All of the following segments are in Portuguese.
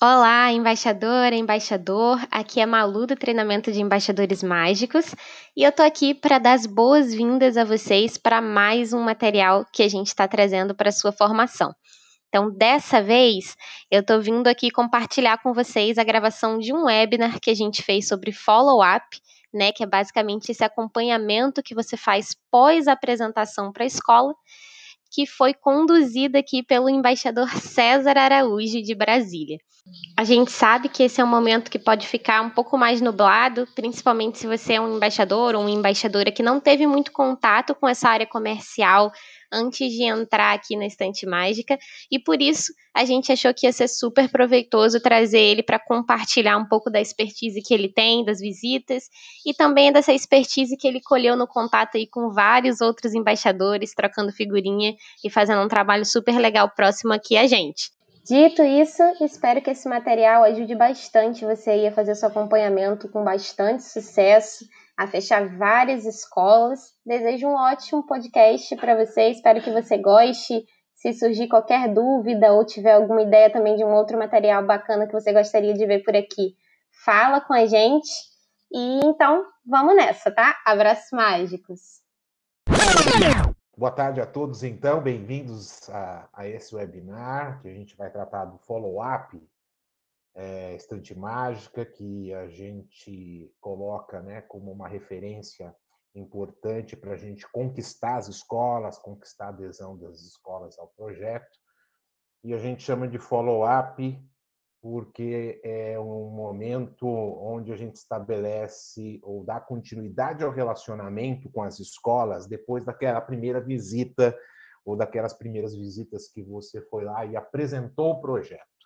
Olá, embaixadora, embaixador. Aqui é Malu do treinamento de embaixadores mágicos e eu tô aqui para dar as boas-vindas a vocês para mais um material que a gente está trazendo para sua formação. Então, dessa vez, eu estou vindo aqui compartilhar com vocês a gravação de um webinar que a gente fez sobre follow-up, né, que é basicamente esse acompanhamento que você faz pós apresentação para a escola que foi conduzida aqui pelo embaixador César Araújo de Brasília. A gente sabe que esse é um momento que pode ficar um pouco mais nublado, principalmente se você é um embaixador ou uma embaixadora que não teve muito contato com essa área comercial antes de entrar aqui na Estante Mágica, e por isso a gente achou que ia ser super proveitoso trazer ele para compartilhar um pouco da expertise que ele tem, das visitas, e também dessa expertise que ele colheu no contato aí com vários outros embaixadores, trocando figurinha e fazendo um trabalho super legal próximo aqui a gente. Dito isso, espero que esse material ajude bastante você a fazer seu acompanhamento com bastante sucesso a fechar várias escolas. Desejo um ótimo podcast para você, espero que você goste. Se surgir qualquer dúvida ou tiver alguma ideia também de um outro material bacana que você gostaria de ver por aqui, fala com a gente. E então, vamos nessa, tá? Abraços mágicos. Boa tarde a todos, então, bem-vindos a, a, esse webinar que a gente vai tratar do follow-up é, Estante Mágica, que a gente coloca né, como uma referência importante para a gente conquistar as escolas, conquistar a adesão das escolas ao projeto. E a gente chama de follow-up porque é um momento onde a gente estabelece ou dá continuidade ao relacionamento com as escolas depois daquela primeira visita ou daquelas primeiras visitas que você foi lá e apresentou o projeto.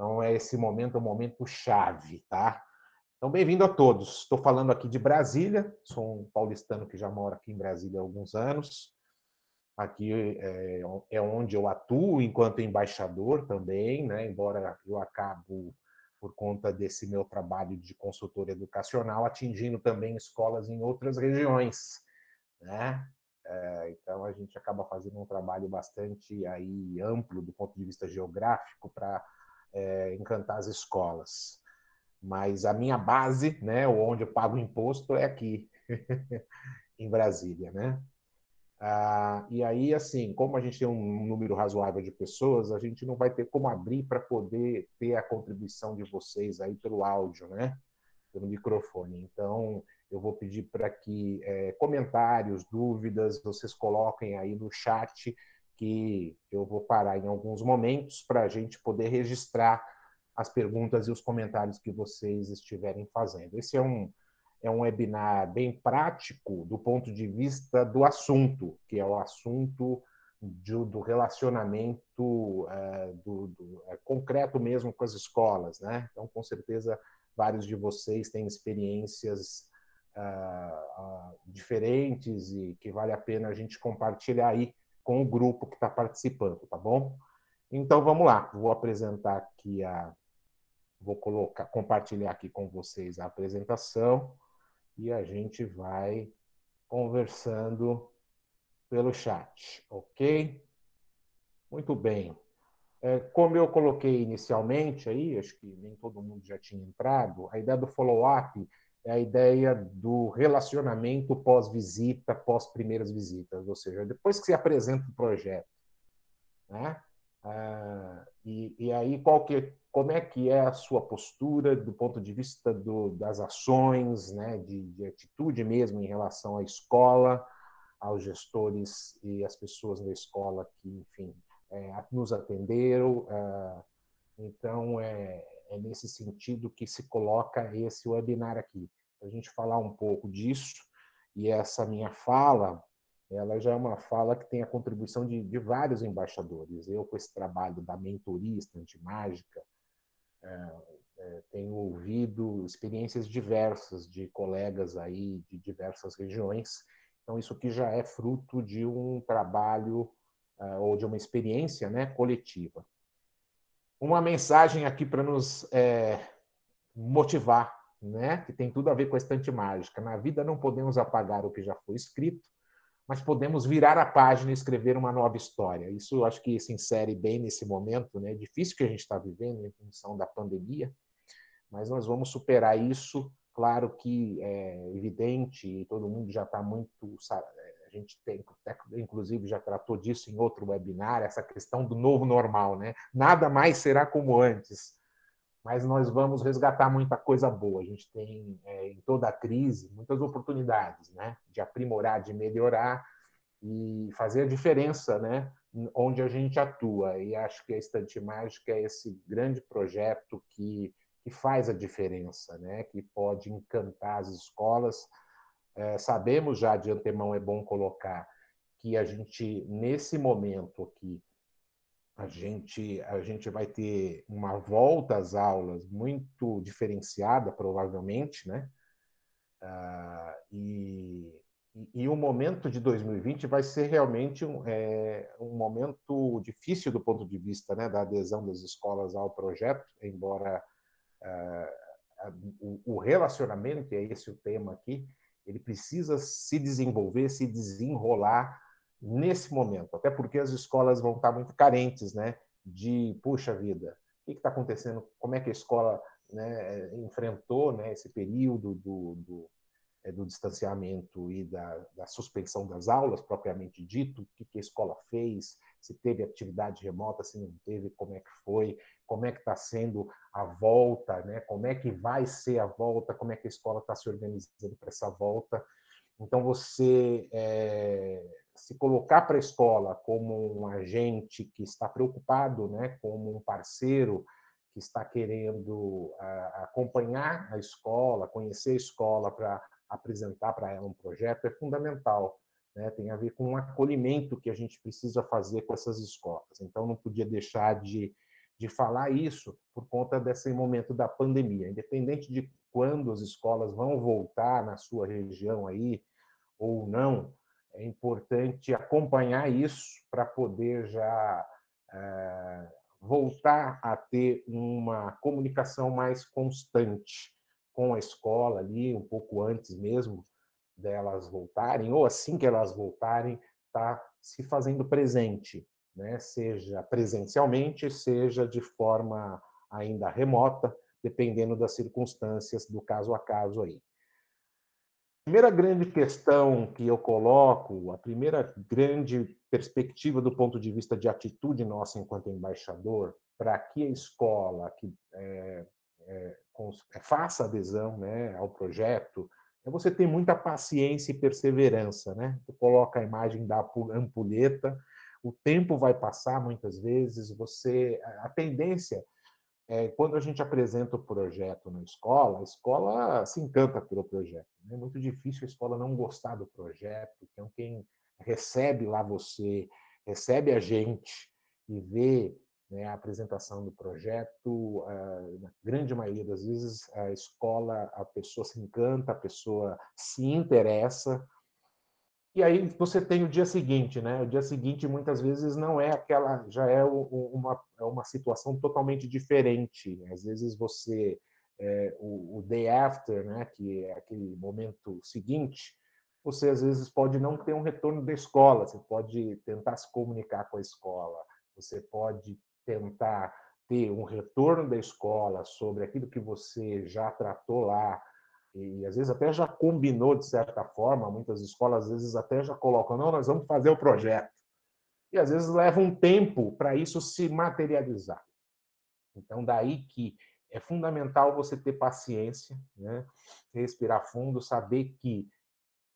Então, é esse momento, é um momento chave, tá? Então, bem-vindo a todos. Estou falando aqui de Brasília, sou um paulistano que já mora aqui em Brasília há alguns anos. Aqui é, é onde eu atuo enquanto embaixador também, né? embora eu acabo, por conta desse meu trabalho de consultor educacional, atingindo também escolas em outras regiões. Né? É, então, a gente acaba fazendo um trabalho bastante aí amplo do ponto de vista geográfico para é, encantar as escolas. Mas a minha base, né, onde eu pago imposto, é aqui, em Brasília, né? Ah, e aí, assim, como a gente tem um número razoável de pessoas, a gente não vai ter como abrir para poder ter a contribuição de vocês aí pelo áudio, né? Pelo microfone. Então, eu vou pedir para que é, comentários, dúvidas, vocês coloquem aí no chat que eu vou parar em alguns momentos para a gente poder registrar as perguntas e os comentários que vocês estiverem fazendo. Esse é um, é um webinar bem prático do ponto de vista do assunto, que é o assunto de, do relacionamento é, do, do é, concreto mesmo com as escolas. Né? Então, com certeza, vários de vocês têm experiências uh, uh, diferentes e que vale a pena a gente compartilhar aí com o grupo que está participando, tá bom? Então vamos lá, vou apresentar aqui a. Vou colocar, compartilhar aqui com vocês a apresentação e a gente vai conversando pelo chat, ok? Muito bem. É, como eu coloquei inicialmente aí, acho que nem todo mundo já tinha entrado, a ideia do follow-up é a ideia do relacionamento pós-visita, pós-primeiras visitas, ou seja, depois que se apresenta o projeto, né? Ah, e, e, aí qual que, como é que é a sua postura do ponto de vista do, das ações, né? De, de, atitude mesmo em relação à escola, aos gestores e às pessoas da escola que, enfim, é, nos atenderam. Ah, então é é nesse sentido que se coloca esse webinar aqui, para a gente falar um pouco disso. E essa minha fala, ela já é uma fala que tem a contribuição de, de vários embaixadores. Eu, com esse trabalho da mentoria antimágica, é, é, tenho ouvido experiências diversas de colegas aí de diversas regiões. Então, isso aqui já é fruto de um trabalho uh, ou de uma experiência né, coletiva uma mensagem aqui para nos é, motivar, né? que tem tudo a ver com a estante mágica. Na vida não podemos apagar o que já foi escrito, mas podemos virar a página e escrever uma nova história. Isso eu acho que se insere bem nesse momento, né? Difícil que a gente está vivendo em função da pandemia, mas nós vamos superar isso. Claro que é evidente todo mundo já está muito a gente tem, inclusive, já tratou disso em outro webinar, essa questão do novo normal, né? Nada mais será como antes mas nós vamos resgatar muita coisa boa. A gente tem, é, em toda a crise, muitas oportunidades né? de aprimorar, de melhorar e fazer a diferença né? onde a gente atua. E acho que a Estante Mágica é esse grande projeto que, que faz a diferença, né? que pode encantar as escolas. É, sabemos já de antemão, é bom colocar, que a gente, nesse momento aqui, a gente, a gente vai ter uma volta às aulas muito diferenciada, provavelmente, né? Ah, e, e, o momento de 2020 vai ser realmente um, é, um momento difícil do ponto de vista né, da adesão das escolas ao projeto, embora ah, o, o relacionamento, e é esse o tema aqui, ele precisa se desenvolver, se desenrolar nesse momento, até porque as escolas vão estar muito carentes, né? De puxa vida, o que está acontecendo? Como é que a escola né, enfrentou né, esse período do, do, é, do distanciamento e da, da, suspensão das aulas, propriamente dito? O que, que a escola fez? Se teve atividade remota, se não teve, como é que foi? Como é que está sendo a volta? Né? Como é que vai ser a volta? Como é que a escola está se organizando para essa volta? Então, você é, se colocar para a escola como um agente que está preocupado, né, como um parceiro que está querendo acompanhar a escola, conhecer a escola para apresentar para ela um projeto, é fundamental. Né? Tem a ver com um acolhimento que a gente precisa fazer com essas escolas. Então, não podia deixar de, de falar isso por conta desse momento da pandemia. Independente de quando as escolas vão voltar na sua região aí ou não, é importante acompanhar isso para poder já é, voltar a ter uma comunicação mais constante com a escola ali, um pouco antes mesmo delas voltarem, ou assim que elas voltarem, tá se fazendo presente, né? seja presencialmente, seja de forma ainda remota, dependendo das circunstâncias do caso a caso aí primeira grande questão que eu coloco, a primeira grande perspectiva do ponto de vista de atitude nossa enquanto embaixador, para que a escola que é, é, faça adesão né, ao projeto, é você ter muita paciência e perseverança. Né? Você coloca a imagem da ampulheta, o tempo vai passar muitas vezes, você a tendência é, quando a gente apresenta o projeto na escola, a escola se encanta pelo projeto. Né? É muito difícil a escola não gostar do projeto. Então, quem recebe lá você, recebe a gente e vê né, a apresentação do projeto, na grande maioria das vezes, a escola, a pessoa se encanta, a pessoa se interessa, e aí você tem o dia seguinte, né? O dia seguinte muitas vezes não é aquela, já é uma, é uma situação totalmente diferente. Às vezes você é, o, o, day after, né? Que é aquele momento seguinte, você às vezes pode não ter um retorno da escola. Você pode tentar se comunicar com a escola. Você pode tentar ter um retorno da escola sobre aquilo que você já tratou lá e às vezes até já combinou de certa forma, muitas escolas às vezes até já colocam, não, nós vamos fazer o projeto. E às vezes leva um tempo para isso se materializar. Então, daí que é fundamental você ter paciência, né? respirar fundo, saber que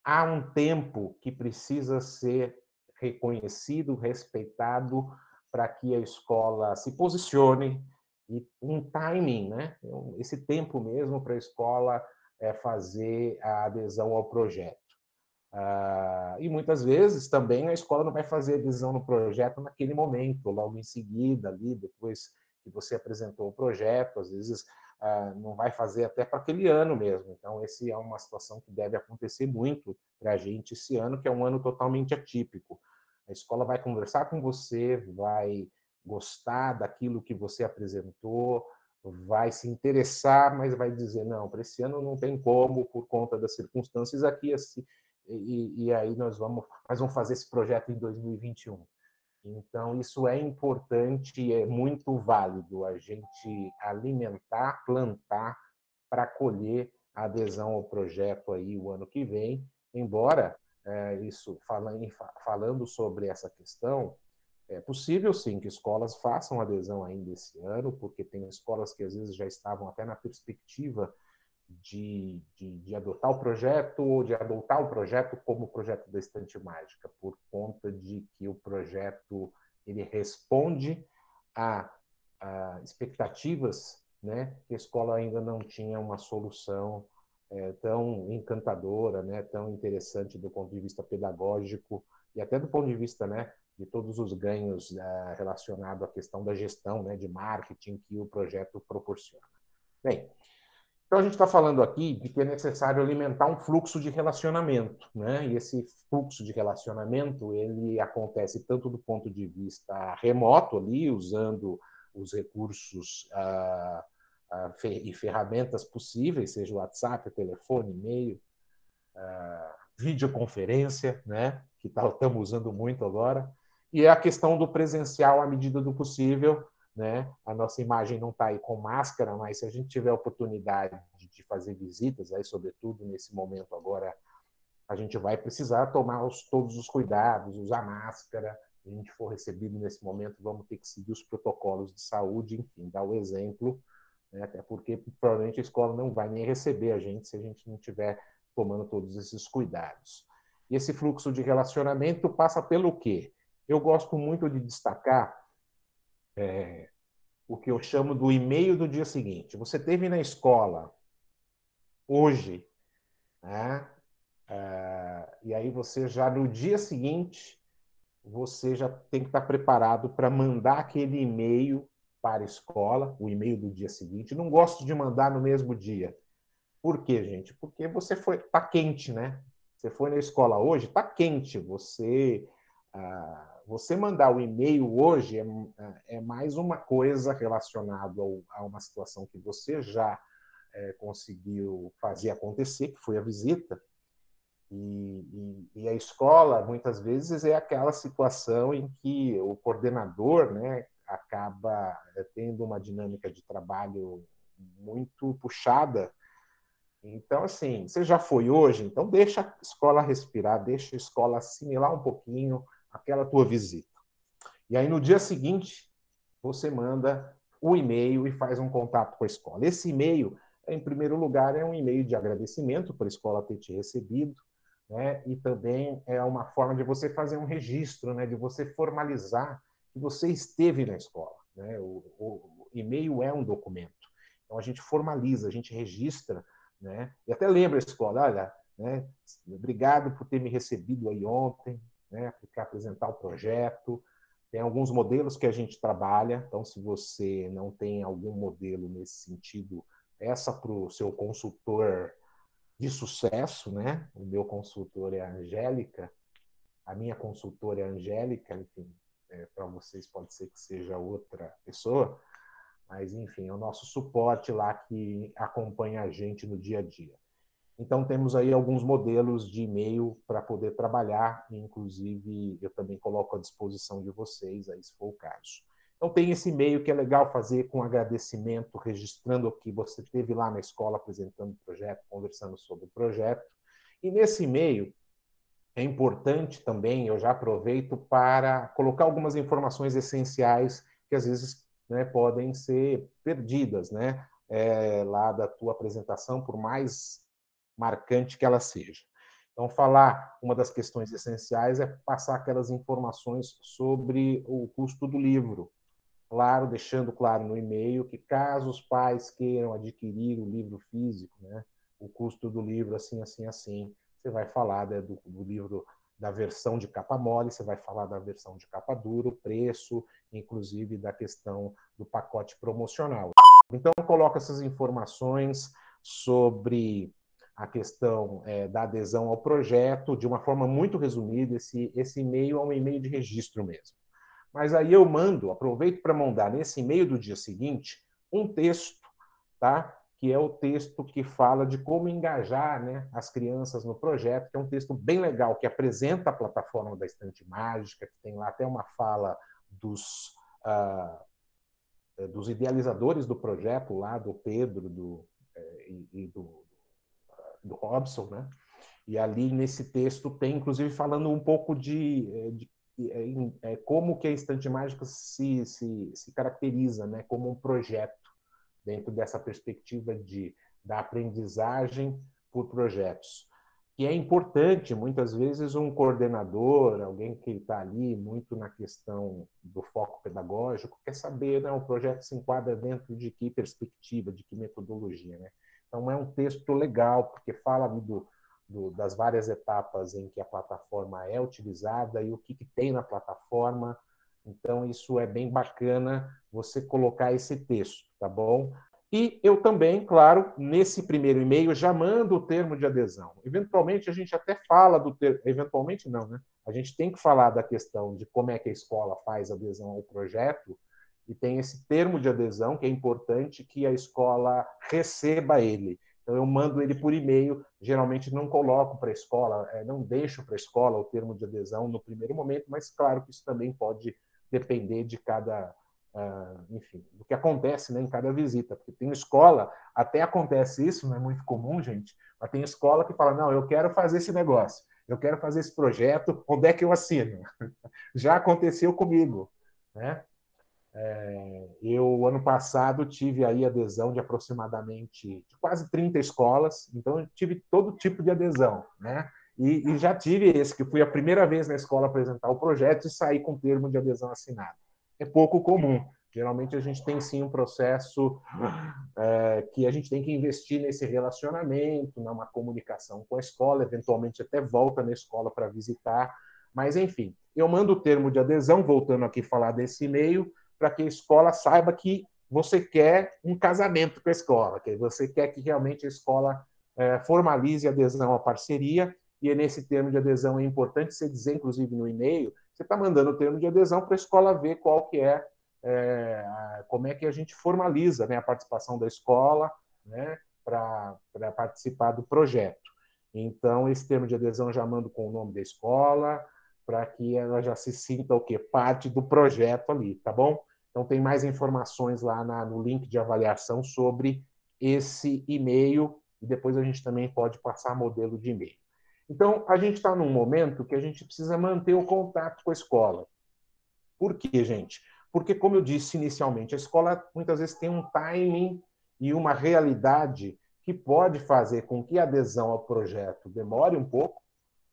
há um tempo que precisa ser reconhecido, respeitado, para que a escola se posicione e um timing, né? Esse tempo mesmo para a escola é, fazer a adesão ao projeto. Ah, e muitas vezes também a escola não vai fazer adesão no projeto naquele momento, logo em seguida, ali, depois que você apresentou o projeto, às vezes ah, não vai fazer até para aquele ano mesmo. Então, esse é uma situação que deve acontecer muito para a gente esse ano, que é um ano totalmente atípico. A escola vai conversar com você, vai gostar daquilo que você apresentou, vai se interessar, mas vai dizer, não, para esse ano não tem como, por conta das circunstâncias aqui, e, e aí nós vamos, nós vamos fazer esse projeto em 2021. Então, isso é importante e é muito válido a gente alimentar, plantar para colher a adesão ao projeto aí o ano que vem, embora é, isso falando, falando sobre essa questão, é possível sim que escolas façam adesão ainda esse ano, porque tem escolas que às vezes já estavam até na perspectiva de, de, de, adotar o projeto ou de adotar o projeto como projeto da Estante Mágica, por conta de que o projeto ele responde a, a expectativas né, que a escola ainda não tinha uma solução é, tão encantadora, né, tão interessante do ponto de vista pedagógico e até do ponto de vista né, de todos os ganhos é, relacionados à questão da gestão, né, de marketing que o projeto proporciona. Bem, então a gente está falando aqui de que é necessário alimentar um fluxo de relacionamento, né? E esse fluxo de relacionamento ele acontece tanto do ponto de vista remoto ali, usando os recursos ah, e ferramentas possíveis, seja WhatsApp, telefone, e-mail, videoconferência, né? Que tá, estamos usando muito agora, e é a questão do presencial à medida do possível, né? A nossa imagem não está aí com máscara, mas se a gente tiver a oportunidade de fazer visitas, aí, sobretudo nesse momento agora, a gente vai precisar tomar os, todos os cuidados, usar máscara. Se a gente for recebido nesse momento, vamos ter que seguir os protocolos de saúde, enfim, dar o exemplo, né? até porque provavelmente a escola não vai nem receber a gente se a gente não estiver tomando todos esses cuidados. E esse fluxo de relacionamento passa pelo quê? Eu gosto muito de destacar é, o que eu chamo do e-mail do dia seguinte. Você teve na escola hoje, né? É, e aí você já no dia seguinte você já tem que estar preparado para mandar aquele e-mail para a escola, o e-mail do dia seguinte. Não gosto de mandar no mesmo dia. Por quê, gente? Porque você foi tá quente, né? Você foi na escola hoje, tá quente. Você ah, você mandar o e-mail hoje é, é, mais uma coisa relacionada a uma situação que você já é, conseguiu fazer acontecer, que foi a visita. E, e, e, a escola, muitas vezes, é aquela situação em que o coordenador né, acaba é, tendo uma dinâmica de trabalho muito puxada. Então, assim, você já foi hoje, então deixa a escola respirar, deixa a escola assimilar um pouquinho aquela tua visita. E aí no dia seguinte, você manda o e-mail e faz um contato com a escola. Esse e-mail, em primeiro lugar, é um e-mail de agradecimento por a escola ter te recebido, né? E também é uma forma de você fazer um registro, né? De você formalizar que você esteve na escola, né? O, o, o e-mail é um documento. Então a gente formaliza, a gente registra, né? E até lembra a escola, olha, né? Obrigado por ter me recebido aí ontem, né, para apresentar o projeto. Tem alguns modelos que a gente trabalha, então, se você não tem algum modelo nesse sentido, peça para o seu consultor de sucesso, né? O meu consultor é a Angélica, a minha consultora é a Angélica, enfim, é, para vocês pode ser que seja outra pessoa, mas enfim, é o nosso suporte lá que acompanha a gente no dia a dia. Então, temos aí alguns modelos de e-mail para poder trabalhar, inclusive eu também coloco à disposição de vocês, aí, se for o caso. Então, tem esse e-mail que é legal fazer com agradecimento, registrando o que você teve lá na escola apresentando o projeto, conversando sobre o projeto. E nesse e-mail, é importante também, eu já aproveito para colocar algumas informações essenciais que às vezes né, podem ser perdidas, né? É, lá da tua apresentação, por mais marcante que ela seja. Então, falar, uma das questões essenciais é passar aquelas informações sobre o custo do livro. Claro, deixando claro no e-mail que caso os pais queiram adquirir o livro físico, né, o custo do livro assim, assim, assim, você vai falar né, do, do livro da versão de capa mole, você vai falar da versão de capa dura, preço, inclusive da questão do pacote promocional. Então, coloca essas informações sobre a questão é, da adesão ao projeto de uma forma muito resumida. Esse, esse e-mail é um e-mail de registro mesmo. Mas aí eu mando, aproveito para mandar nesse e-mail do dia seguinte um texto, tá? Que é o texto que fala de como engajar né, as crianças no projeto, que é um texto bem legal, que apresenta a plataforma da Estante Mágica, que tem lá até uma fala dos, uh, dos idealizadores do projeto, lá do Pedro do, eh, e, do, do Robson, né? E ali nesse texto tem, inclusive, falando um pouco de, eh, de, é, como que a Estante Mágica se, se, se caracteriza né, como um projeto dentro dessa perspectiva de, da aprendizagem por projetos. Que é importante, muitas vezes, um coordenador, alguém que está ali muito na questão do foco pedagógico, quer saber, né, o projeto se enquadra dentro de que perspectiva, de que metodologia. Né? Então, é um texto legal, porque fala do, do, das várias etapas em que a plataforma é utilizada e o que, que tem na plataforma, então, isso é bem bacana você colocar esse texto, tá bom? E eu também, claro, nesse primeiro e-mail já mando o termo de adesão. Eventualmente a gente até fala do termo, eventualmente não, né? A gente tem que falar da questão de como é que a escola faz adesão ao projeto e tem esse termo de adesão que é importante que a escola receba ele. Então eu mando ele por e-mail, geralmente não coloco para a escola, é, não deixo para a escola o termo de adesão no primeiro momento, mas claro que isso também pode depender de cada, enfim, do que acontece né, em cada visita. Porque tem escola, até acontece isso, não é muito comum, gente, mas tem escola que fala: não, eu quero fazer esse negócio, eu quero fazer esse projeto, onde é que eu assino? Já aconteceu comigo. Né? É, eu, ano passado, tive aí adesão de aproximadamente de quase 30 escolas, então eu tive todo tipo de adesão, né? E, e, já tive esse, que fui a primeira vez na escola apresentar o projeto e sair com termo de adesão assinado. É pouco comum. Geralmente a gente tem sim um processo é, que a gente tem que investir nesse relacionamento, numa comunicação com a escola, eventualmente até volta na escola para visitar. Mas, enfim, eu mando o termo de adesão, voltando aqui a falar desse e-mail, para que a escola saiba que você quer um casamento com a escola, que você quer que realmente a escola é, formalize a adesão à parceria e é nesse termo de adesão é importante você dizer, inclusive no e-mail, você está mandando o termo de adesão para a escola ver qual que é, é, como é que a gente formaliza né, a participação da escola né, para participar do projeto. Então, esse termo de adesão já mando com o nome da escola, para que ela já se sinta o quê? Parte do projeto ali, tá bom? Então, tem mais informações lá na, no link de avaliação sobre esse e-mail, e depois a gente também pode passar modelo de e-mail. Então, a gente está num momento que a gente precisa manter o contato com a escola. Por quê, gente? Porque, como eu disse inicialmente, a escola muitas vezes tem um timing e uma realidade que pode fazer com que a adesão ao projeto demore um pouco,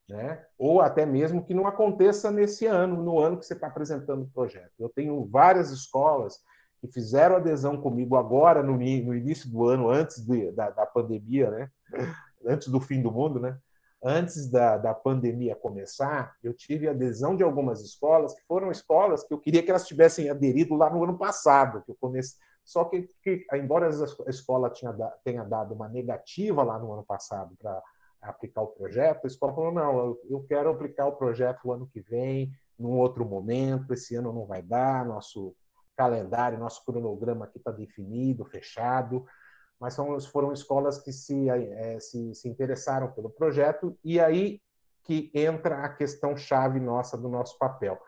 né? ou até mesmo que não aconteça nesse ano, no ano que você está apresentando o projeto. Eu tenho várias escolas que fizeram adesão comigo agora, no, no início do ano, antes de, da, da pandemia, né? antes do fim do mundo, né? Antes da, da pandemia começar, eu tive adesão de algumas escolas, que foram escolas que eu queria que elas tivessem aderido lá no ano passado, que eu comecei. Só que, que embora a escola tinha, tenha dado uma negativa lá no ano passado para aplicar o projeto, a escola falou: não, eu quero aplicar o projeto o ano que vem, num outro momento, esse ano não vai dar, nosso calendário, nosso cronograma aqui está definido, fechado mas são, foram escolas que se, é, se, se interessaram pelo projeto, e aí que entra a questão chave nossa do nosso papel.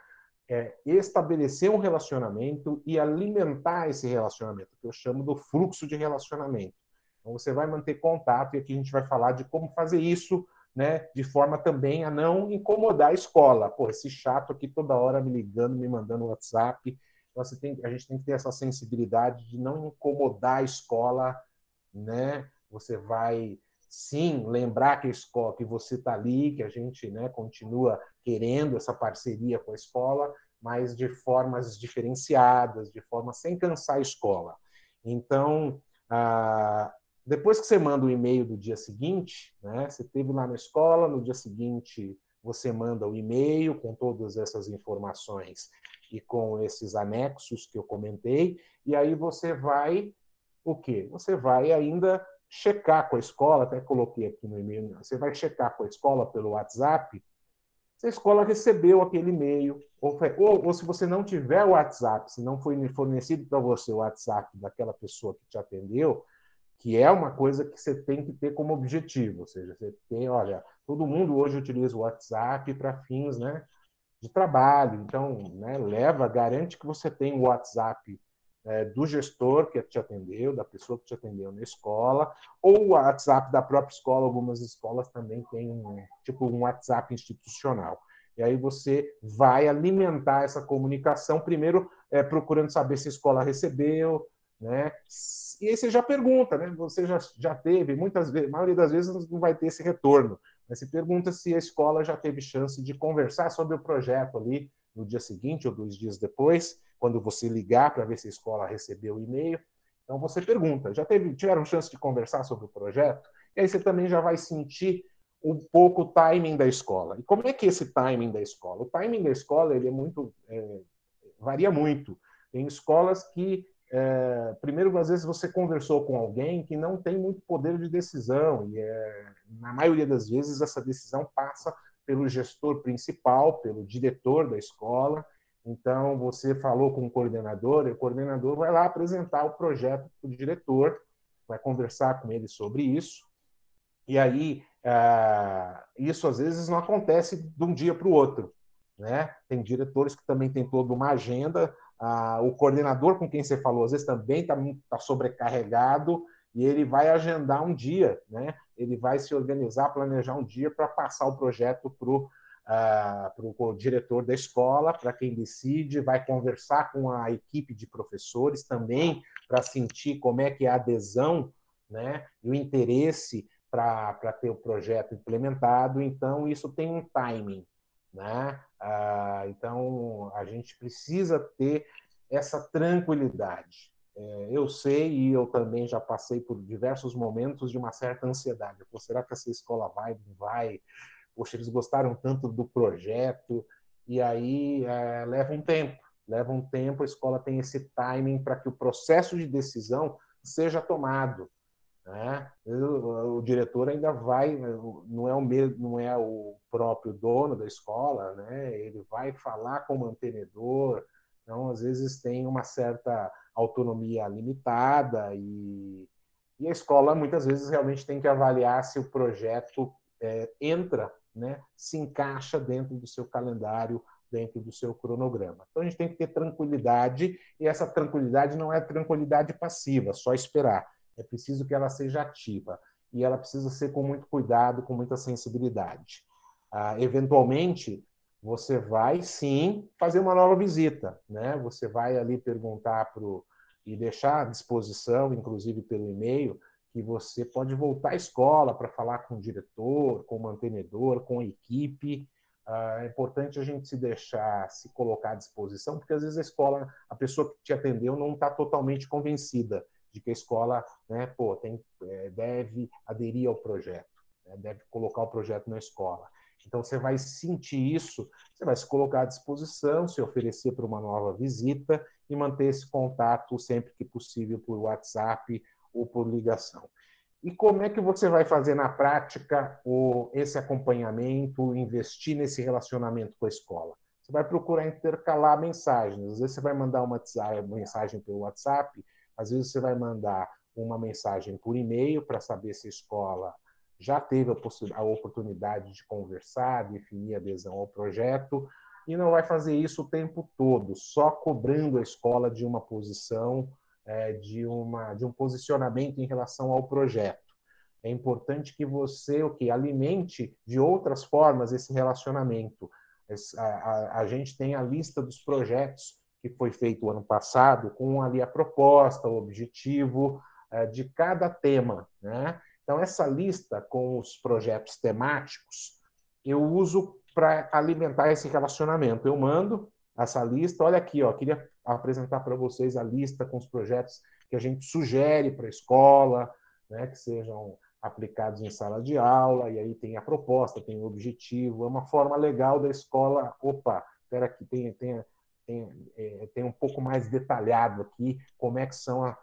É estabelecer um relacionamento e alimentar esse relacionamento, que eu chamo do fluxo de relacionamento. Então, você vai manter contato, e aqui a gente vai falar de como fazer isso, né, de forma também a não incomodar a escola. Pô, esse chato aqui toda hora me ligando, me mandando WhatsApp. Então, você tem, a gente tem que ter essa sensibilidade de não incomodar a escola né? Você vai sim lembrar que a escola, que você está ali, que a gente, né, continua querendo essa parceria com a escola, mas de formas diferenciadas, de forma sem cansar a escola. Então, ah, depois que você manda o e-mail do dia seguinte, né, você teve lá na escola, no dia seguinte você manda o e-mail com todas essas informações e com esses anexos que eu comentei, e aí você vai o quê? Você vai ainda checar com a escola, até coloquei aqui no e-mail, você vai checar com a escola pelo WhatsApp se a escola recebeu aquele e-mail, ou, ou, ou, se você não tiver o WhatsApp, se não foi fornecido para você o WhatsApp daquela pessoa que te atendeu, que é uma coisa que você tem que ter como objetivo, ou seja, você tem, olha, todo mundo hoje utiliza o WhatsApp para fins, né, de trabalho, então, né, leva, garante que você tem o WhatsApp é, do gestor que te atendeu, da pessoa que te atendeu na escola, ou o WhatsApp da própria escola. Algumas escolas também têm tipo um WhatsApp institucional. E aí você vai alimentar essa comunicação, primeiro é, procurando saber se a escola recebeu, né? E aí você já pergunta, né? Você já, já teve, muitas vezes, a maioria das vezes não vai ter esse retorno, mas você pergunta se a escola já teve chance de conversar sobre o projeto ali no dia seguinte ou dois dias depois, quando você ligar para ver se a escola recebeu o e-mail. Então você pergunta, já teve, tiveram chance de conversar sobre o projeto? E aí você também já vai sentir um pouco o timing da escola. E como é que é esse timing da escola? O timing da escola ele é muito é, varia muito. Tem escolas que é, primeiro às vezes você conversou com alguém que não tem muito poder de decisão e é, na maioria das vezes essa decisão passa pelo gestor principal, pelo diretor da escola então, você falou com o coordenador, e o coordenador vai lá apresentar o projeto para o diretor, vai conversar com ele sobre isso. E aí, ah, isso às vezes não acontece de um dia para o outro. Né? Tem diretores que também têm toda uma agenda. Ah, o coordenador com quem você falou, às vezes também está tá sobrecarregado e ele vai agendar um dia, né? ele vai se organizar, planejar um dia para passar o projeto para o para o diretor da escola, para quem decide, vai conversar com a equipe de professores também para sentir como é que é a adesão né, e o interesse para ter o projeto implementado. Então, isso tem um timing. Né? Ah, então, a gente precisa ter essa tranquilidade. É, eu sei e eu também já passei por diversos momentos de uma certa ansiedade. Pô, será que essa escola vai, não vai? Poxa, eles gostaram tanto do projeto, e aí é, leva um tempo, leva um tempo, a escola tem esse timing para que o processo de decisão seja tomado. Né? O, o, diretor ainda vai, não é o mesmo, não é o próprio dono da escola, né? ele vai falar com o mantenedor, então às vezes tem uma certa autonomia limitada e, e a escola muitas vezes realmente tem que avaliar se o projeto é, entra né, se encaixa dentro do seu calendário, dentro do seu cronograma. Então a gente tem que ter tranquilidade, e essa tranquilidade não é tranquilidade passiva, só esperar. É preciso que ela seja ativa. E ela precisa ser com muito cuidado, com muita sensibilidade. Ah, eventualmente, você vai sim fazer uma nova visita, né? Você vai ali perguntar para e deixar à disposição, inclusive pelo e-mail, que você pode voltar à escola para falar com o diretor, com o mantenedor, com a equipe. Ah, é importante a gente se deixar se colocar à disposição, porque às vezes a escola, a pessoa que te atendeu não está totalmente convencida de que a escola né, pô, tem, é, deve aderir ao projeto, né, deve colocar o projeto na escola. Então você vai sentir isso, você vai se colocar à disposição, se oferecer para uma nova visita e manter esse contato sempre que possível por WhatsApp ou por ligação. E como é que você vai fazer na prática o, esse acompanhamento, investir nesse relacionamento com a escola? Você vai procurar intercalar mensagens. Às vezes você vai mandar uma mensagem pelo WhatsApp, às vezes você vai mandar uma mensagem por e-mail para saber se a escola já teve a, a oportunidade de conversar, definir adesão ao projeto, e não vai fazer isso o tempo todo, só cobrando a escola de uma posição é, de, uma, de um posicionamento em relação ao projeto. É importante que você o que alimente de outras formas esse relacionamento. A, a, a, gente tem a lista dos projetos que foi feito ano passado, com ali a proposta, o objetivo é, de cada tema. Né? Então, essa lista com os projetos temáticos, eu uso para alimentar esse relacionamento. Eu mando essa lista, olha aqui, ó, queria apresentar para vocês a lista com os projetos que a gente sugere para a escola, né, que sejam aplicados em sala de aula, e aí tem a proposta, tem o objetivo, é uma forma legal da escola, opa, espera aqui, tem, tem, tem, é, tem um pouco mais detalhado aqui como é que são a,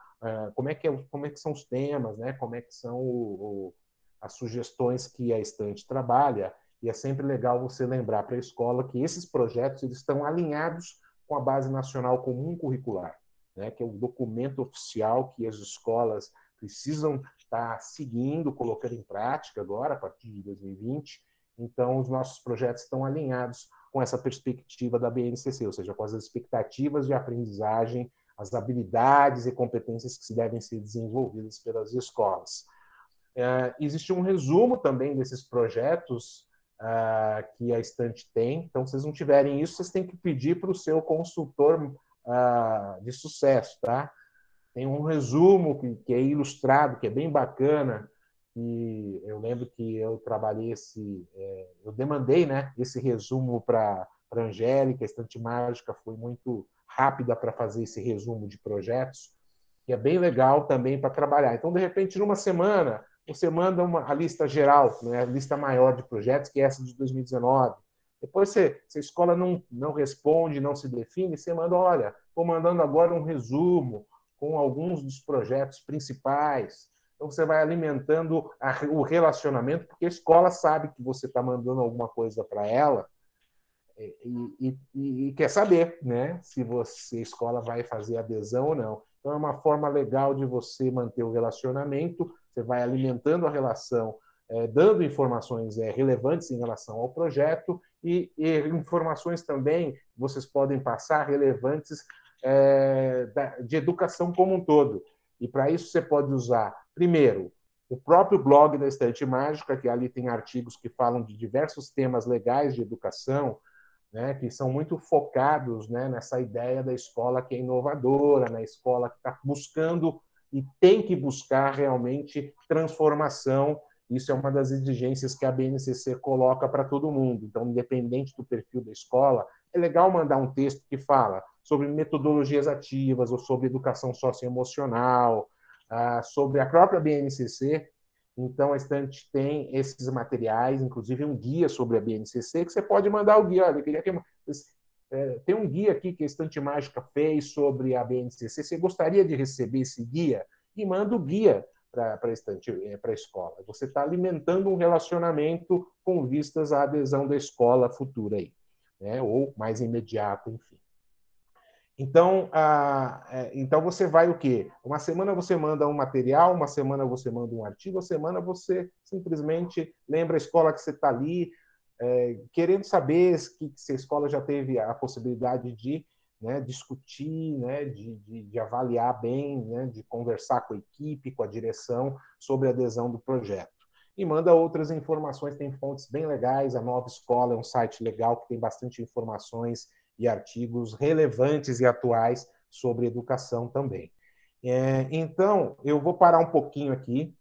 como é que, é, como é que são os temas, né? como é que são o, o, as sugestões que a estante trabalha, e é sempre legal você lembrar para a escola que esses projetos eles estão alinhados com a Base Nacional Comum Curricular, né, que é o documento oficial que as escolas precisam estar tá seguindo, colocando em prática agora, a partir de 2020. Então, os nossos projetos estão alinhados com essa perspectiva da BNCC, ou seja, com as expectativas de aprendizagem, as habilidades e competências que se devem ser desenvolvidas pelas escolas. É, existe um resumo também desses projetos uh, que a estante tem. Então, se vocês não tiverem isso, vocês têm que pedir para o seu consultor uh, de sucesso, tá? Tem um resumo que, que, é ilustrado, que é bem bacana. E eu lembro que eu trabalhei esse, é, eu demandei, né, esse resumo para a Angélica. A estante mágica foi muito rápida para fazer esse resumo de projetos, que é bem legal também para trabalhar. Então, de repente, numa semana, você manda uma, lista geral, né, a lista maior de projetos, que é essa de 2019. Depois, você, se a escola não, não responde, não se define, você manda, olha, estou mandando agora um resumo com alguns dos projetos principais. Então, você vai alimentando a, o relacionamento, porque a escola sabe que você está mandando alguma coisa para ela e, e, e, quer saber né, se você, a escola vai fazer adesão ou não. Então, é uma forma legal de você manter o relacionamento, você vai alimentando a relação, é, dando informações é, relevantes em relação ao projeto e, e, informações também vocês podem passar relevantes é, da, de educação como um todo. E para isso você pode usar, primeiro, o próprio blog da Estante Mágica, que ali tem artigos que falam de diversos temas legais de educação, né, que são muito focados né, nessa ideia da escola que é inovadora, na escola que está buscando e tem que buscar realmente transformação. Isso é uma das exigências que a BNCC coloca para todo mundo. Então, independente do perfil da escola, é legal mandar um texto que fala sobre metodologias ativas ou sobre educação socioemocional, ah, sobre a própria BNCC, então, a estante tem esses materiais, inclusive um guia sobre a BNCC, que você pode mandar o guia. Olha, eu queria que é, tem um guia aqui que a Estante Mágica fez sobre a BNCC. Você gostaria de receber esse guia? E manda o guia para a é, escola. Você está alimentando um relacionamento com vistas à adesão da escola futura aí, né? ou mais imediato, enfim. Então, a, é, então você vai o quê? Uma semana você manda um material, uma semana você manda um artigo, uma semana você simplesmente lembra a escola que você está ali, é, querendo saber que, se a escola já teve a possibilidade de né, discutir, né, de, de, de, avaliar bem, né, de conversar com a equipe, com a direção sobre a adesão do projeto. E manda outras informações, tem fontes bem legais. A Nova Escola é um site legal que tem bastante informações e artigos relevantes e atuais sobre educação também. É, então, eu vou parar um pouquinho aqui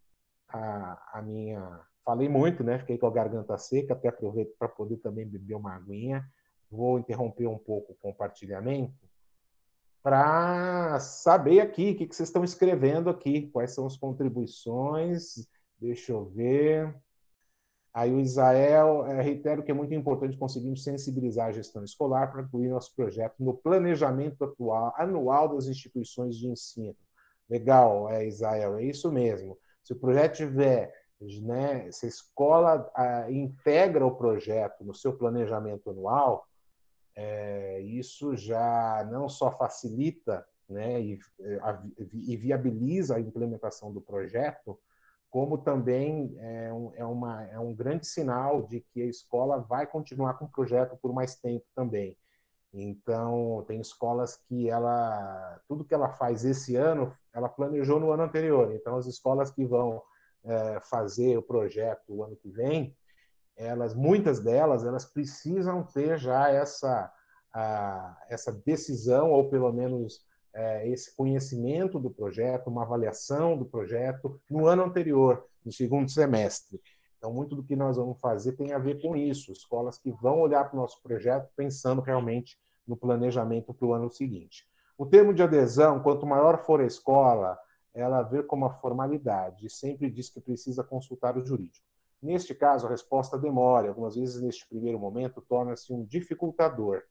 a, a, minha. Falei muito, né? Fiquei com a garganta seca, até aproveito para poder também beber uma aguinha. Vou interromper um pouco o compartilhamento para saber aqui o que, que vocês estão escrevendo aqui, quais são as contribuições. Deixa eu ver. Aí o Israel, é, reitero que é muito importante conseguirmos sensibilizar a gestão escolar para incluir nosso projeto no planejamento atual, anual das instituições de ensino. Legal, é, Israel, é isso mesmo. Se o projeto tiver, né, se a escola a, integra o projeto no seu planejamento anual, é, isso já não só facilita né, e, a, e viabiliza a implementação do projeto, como também é um, é, uma, é um grande sinal de que a escola vai continuar com o projeto por mais tempo também. Então, tem escolas que ela, tudo que ela faz esse ano, ela planejou no ano anterior. Então, as escolas que vão é, fazer o projeto o ano que vem, elas, muitas delas, elas precisam ter já essa, a, essa decisão, ou pelo menos é, esse conhecimento do projeto, uma avaliação do projeto no ano anterior, no segundo semestre. Então, muito do que nós vamos fazer tem a ver com isso, escolas que vão olhar para o nosso projeto pensando realmente no planejamento para o ano seguinte. O termo de adesão, quanto maior for a escola, ela vê como uma formalidade e sempre diz que precisa consultar o jurídico. Neste caso, a resposta demora, algumas vezes neste primeiro momento torna-se um dificultador,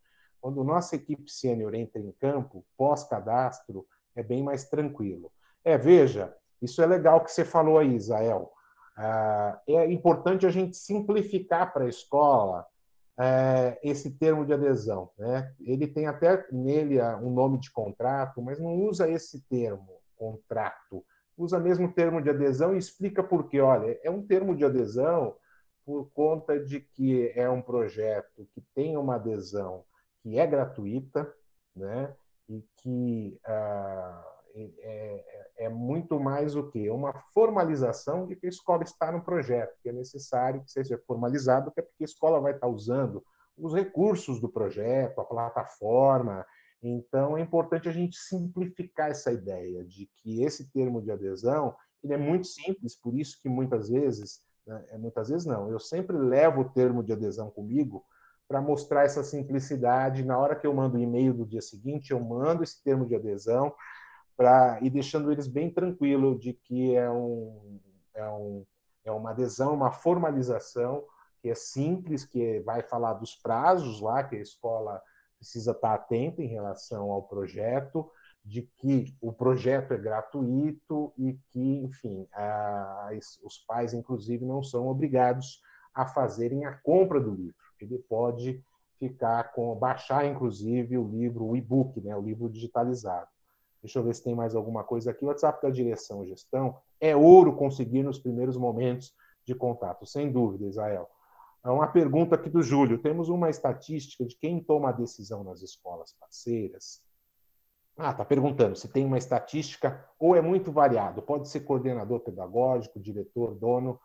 quando nossa equipe sênior entra em campo, pós-cadastro, é bem mais tranquilo. É, veja, isso é legal que você falou aí, Isael. Ah, é importante a gente simplificar para a escola é, esse termo de adesão. Né? Ele tem até nele um nome de contrato, mas não usa esse termo, contrato. usa mesmo termo de adesão e explica por quê. Olha, é um termo de adesão por conta de que é um projeto que tem uma adesão que é gratuita, né? E que ah, é, é, é, muito mais o que? Uma formalização de que a escola está no projeto, que é necessário que seja formalizado, porque a escola vai estar usando os recursos do projeto, a plataforma. Então, é importante a gente simplificar essa ideia de que esse termo de adesão ele é muito simples, por isso que muitas vezes, né, é, muitas vezes não, eu sempre levo o termo de adesão comigo para mostrar essa simplicidade. Na hora que eu mando o e-mail do dia seguinte, eu mando esse termo de adesão para ir deixando eles bem tranquilo de que é, um, é, um, é uma adesão, uma formalização que é simples, que vai falar dos prazos lá, que a escola precisa estar atenta em relação ao projeto, de que o projeto é gratuito e que, enfim, a, os pais, inclusive, não são obrigados a fazerem a compra do livro. Ele pode ficar com baixar, inclusive, o livro, o e-book, né, o livro digitalizado. Deixa eu ver se tem mais alguma coisa aqui. O WhatsApp da direção gestão é ouro conseguir nos primeiros momentos de contato, sem dúvida, Israel. É uma pergunta aqui do Júlio. Temos uma estatística de quem toma a decisão nas escolas parceiras. Ah, está perguntando se tem uma estatística ou é muito variado. Pode ser coordenador pedagógico, diretor, dono.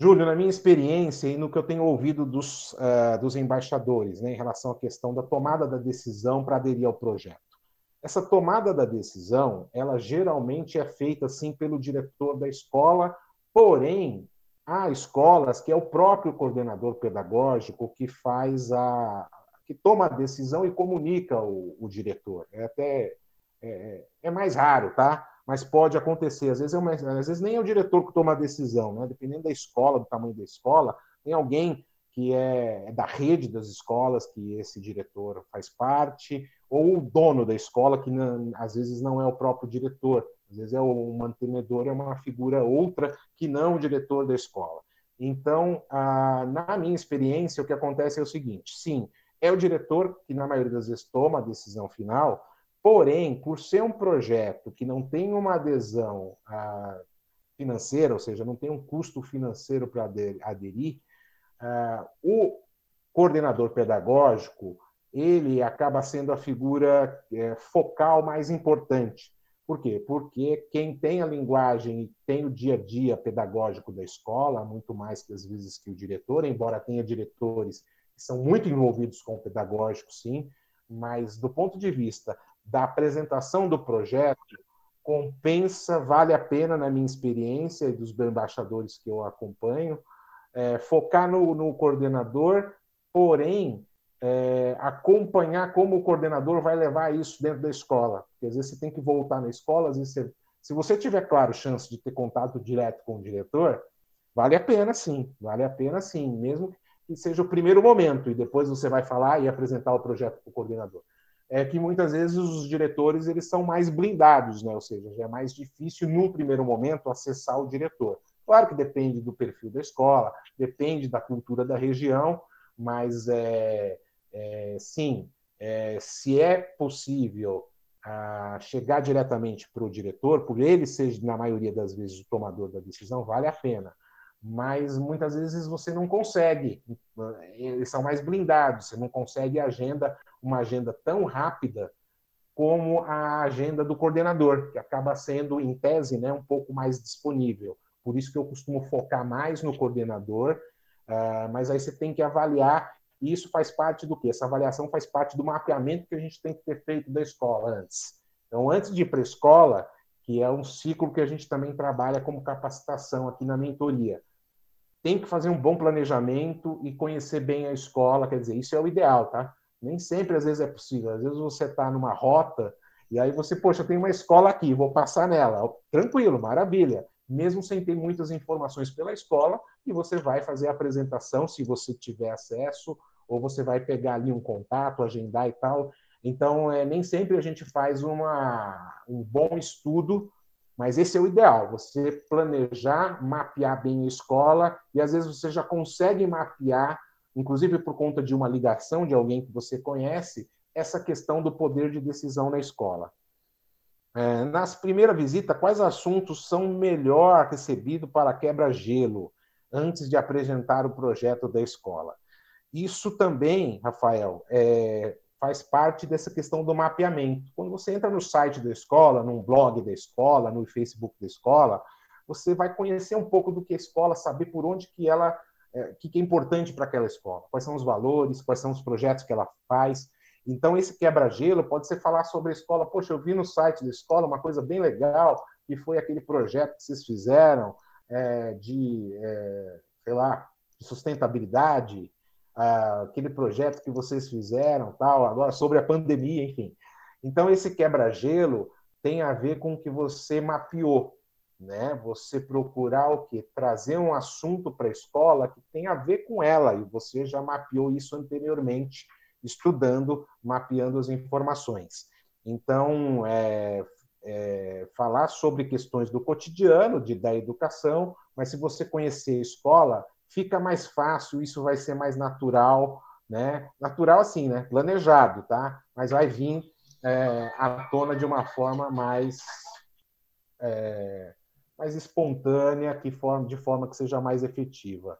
Júlio, na minha experiência e no que eu tenho ouvido dos, uh, dos embaixadores, né, em relação à questão da tomada da decisão para aderir ao projeto. Essa tomada da decisão, ela geralmente é feita assim pelo diretor da escola, porém há escolas que é o próprio coordenador pedagógico que faz a que toma a decisão e comunica o, o diretor. É até é, é, mais raro, tá? Mas pode acontecer. Às vezes, é uma, às vezes nem é o diretor que toma a decisão, né? Dependendo da escola, do tamanho da escola, tem alguém que é, é da rede das escolas que esse diretor faz parte, ou o dono da escola, que não, às vezes não é o próprio diretor, às vezes é o mantenedor, é uma figura outra que não o diretor da escola. Então, na minha experiência, o que acontece é o seguinte: sim, é o diretor que, na maioria das vezes, toma a decisão final, porém, por ser um projeto que não tem uma adesão financeira, ou seja, não tem um custo financeiro para aderir, Uh, o coordenador pedagógico ele acaba sendo a figura é, focal mais importante. Por quê? Porque quem tem a linguagem e tem o dia a dia pedagógico da escola, muito mais que às vezes que o diretor, embora tenha diretores que são muito envolvidos com o pedagógico, sim, mas do ponto de vista da apresentação do projeto, compensa, vale a pena, na minha experiência e dos embaixadores que eu acompanho, é, focar no, no, coordenador, porém é, acompanhar como o coordenador vai levar isso dentro da escola. Porque às vezes você tem que voltar na escola, às vezes você, se você tiver, claro, chance de ter contato direto com o diretor, vale a pena sim, vale a pena sim, mesmo que seja o primeiro momento, e depois você vai falar e apresentar o projeto para o coordenador. É que muitas vezes os diretores eles são mais blindados, né? ou seja, é mais difícil, num primeiro momento, acessar o diretor. Claro que depende do perfil da escola, depende da cultura da região, mas é, é sim, é, se é possível a chegar diretamente para o diretor, por ele ser, na maioria das vezes, o tomador da decisão, vale a pena. Mas muitas vezes você não consegue, eles são mais blindados, você não consegue agenda, uma agenda tão rápida como a agenda do coordenador, que acaba sendo, em tese, né, um pouco mais disponível. Por isso que eu costumo focar mais no coordenador, uh, mas aí você tem que avaliar, e isso faz parte do quê? Essa avaliação faz parte do mapeamento que a gente tem que ter feito da escola antes. Então, antes de ir para a escola, que é um ciclo que a gente também trabalha como capacitação aqui na mentoria, tem que fazer um bom planejamento e conhecer bem a escola, quer dizer, isso é o ideal, tá? Nem sempre, às vezes, é possível. Às vezes você está numa rota e aí você, poxa, tem uma escola aqui, vou passar nela. Tranquilo, maravilha mesmo sem ter muitas informações pela escola, e você vai fazer a apresentação, se você tiver acesso, ou você vai pegar ali um contato, agendar e tal. Então, é, nem sempre a gente faz uma, um bom estudo, mas esse é o ideal, você planejar, mapear bem a escola, e às vezes você já consegue mapear, inclusive por conta de uma ligação de alguém que você conhece, essa questão do poder de decisão na escola. É, nas primeiras visitas, quais assuntos são melhor recebidos para quebra-gelo antes de apresentar o projeto da escola? Isso também, Rafael, é, faz parte dessa questão do mapeamento. Quando você entra no site da escola, num blog da escola, no Facebook da escola, você vai conhecer um pouco do que a escola, saber por onde que ela, é, que, que é importante para aquela escola, quais são os valores, quais são os projetos que ela faz. Então, esse quebra-gelo pode ser falar sobre a escola. Poxa, eu vi no site da escola uma coisa bem legal, que foi aquele projeto que vocês fizeram é, de, é, sei lá, de sustentabilidade, ah, aquele projeto que vocês fizeram, tal, agora sobre a pandemia, enfim. Então, esse quebra-gelo tem a ver com o que você mapeou, né? Você procurar o quê? Trazer um assunto para a escola que tem a ver com ela, e você já mapeou isso anteriormente, estudando, mapeando as informações. Então, é, é, falar sobre questões do cotidiano, de, da educação, mas se você conhecer a escola, fica mais fácil, isso vai ser mais natural, né? Natural assim, né? Planejado, tá? Mas vai vir é, à tona de uma forma mais é, mais espontânea, que forma, de forma que seja mais efetiva.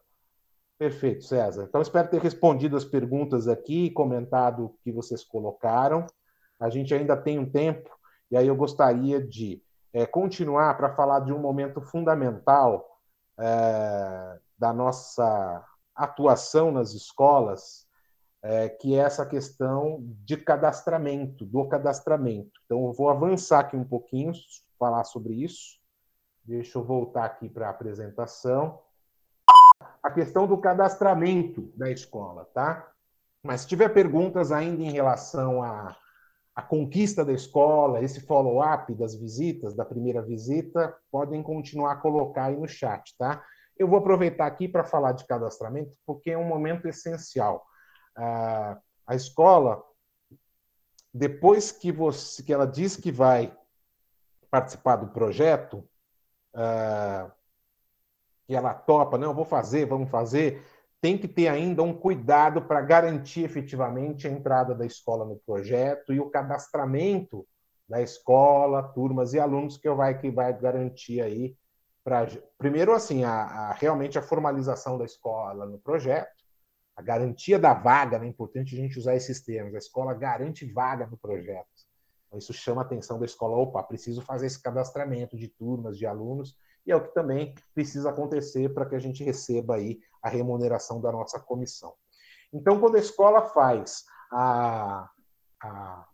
Perfeito, César. Então, espero ter respondido as perguntas aqui, comentado o que vocês colocaram. A gente ainda tem um tempo, e aí eu gostaria de é, continuar para falar de um momento fundamental é, da nossa atuação nas escolas, é, que é essa questão de cadastramento, do cadastramento. Então, eu vou avançar aqui um pouquinho, falar sobre isso. Deixa eu voltar aqui para a apresentação. A questão do cadastramento da escola, tá? Mas se tiver perguntas ainda em relação à, à conquista da escola, esse follow-up das visitas, da primeira visita, podem continuar a colocar aí no chat, tá? Eu vou aproveitar aqui para falar de cadastramento, porque é um momento essencial. a escola, depois que, você, que ela diz que vai participar do projeto, que ela topa, não, vou fazer, vamos fazer, tem que ter ainda um cuidado para garantir efetivamente a entrada da escola no projeto e o cadastramento da escola, turmas e alunos que vai que vai garantir aí para primeiro assim a, a, realmente a formalização da escola no projeto, a garantia da vaga, né? é importante a gente usar esses termos. A escola garante vaga no projeto. Então, isso chama a atenção da escola. Opa, preciso fazer esse cadastramento de turmas, de alunos, e é o que também precisa acontecer para que a gente receba aí a remuneração da nossa comissão. Então, quando a escola faz a, a,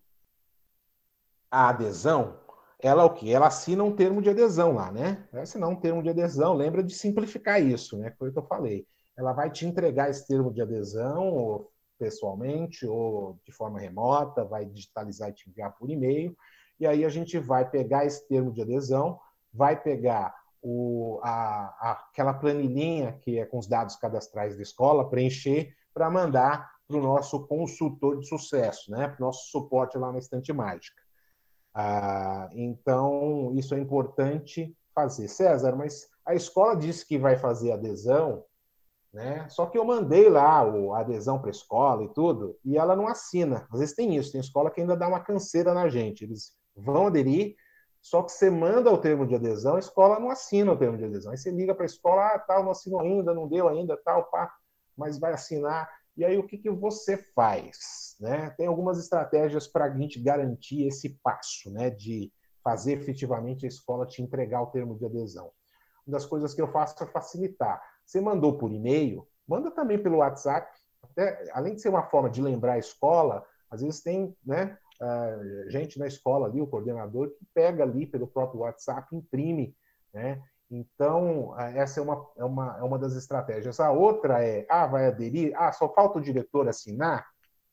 a adesão, ela o que? Ela assina um termo de adesão lá, né? Vai assinar um termo de adesão, lembra de simplificar isso, né? Foi o que eu falei. Ela vai te entregar esse termo de adesão, pessoalmente, ou de forma remota, vai digitalizar e te enviar por e-mail, e aí a gente vai pegar esse termo de adesão, vai pegar o, a, aquela planilhinha que é com os dados cadastrais da escola, preencher para mandar para o nosso consultor de sucesso, né? para o nosso suporte lá na Estante Mágica. Ah, então, isso é importante fazer. César, mas a escola disse que vai fazer adesão, né? Só que eu mandei lá a adesão para a escola e tudo, e ela não assina. Às vezes tem isso, tem escola que ainda dá uma canseira na gente. Eles vão aderir, só que você manda o termo de adesão, a escola não assina o termo de adesão. Aí você liga para a escola, ah, tal, não assinou ainda, não deu ainda, tal, pá, mas vai assinar. E aí o que, que você faz? Né? Tem algumas estratégias para a gente garantir esse passo, né? de fazer efetivamente a escola te entregar o termo de adesão. Uma das coisas que eu faço é facilitar. Você mandou por e-mail, manda também pelo WhatsApp. Até, além de ser uma forma de lembrar a escola, às vezes tem né, uh, gente na escola ali, o coordenador, que pega ali pelo próprio WhatsApp, imprime né, então, essa é uma, é, uma, é uma das estratégias. A outra é, ah, vai aderir? Ah, só falta o diretor assinar?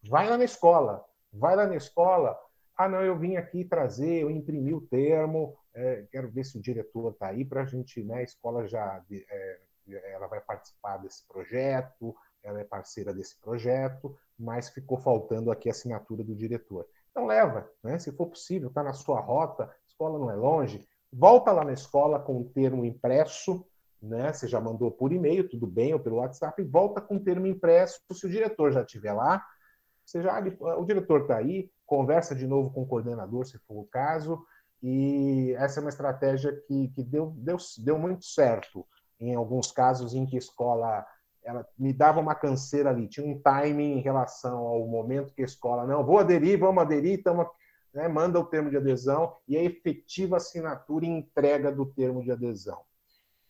Vai lá na escola. Vai lá na escola. Ah, não, eu vim aqui trazer, eu imprimi o termo, é, quero ver se o diretor está aí para a gente, né, a escola já é, ela vai participar desse projeto, ela é parceira desse projeto, mas ficou faltando aqui a assinatura do diretor. Então leva, né? se for possível, está na sua rota, a escola não é longe, volta lá na escola com o termo impresso, né? Você já mandou por e-mail, tudo bem, ou pelo WhatsApp, e volta com o termo impresso. Se o diretor já estiver lá, você já, o diretor está aí, conversa de novo com o coordenador, se for o caso, e essa é uma estratégia que, que deu, deu, deu muito certo em alguns casos em que a escola ela me dava uma canseira ali, tinha um timing em relação ao momento que a escola, não, vou aderir, vamos aderir, então, né, manda o termo de adesão e a efetiva assinatura e entrega do termo de adesão.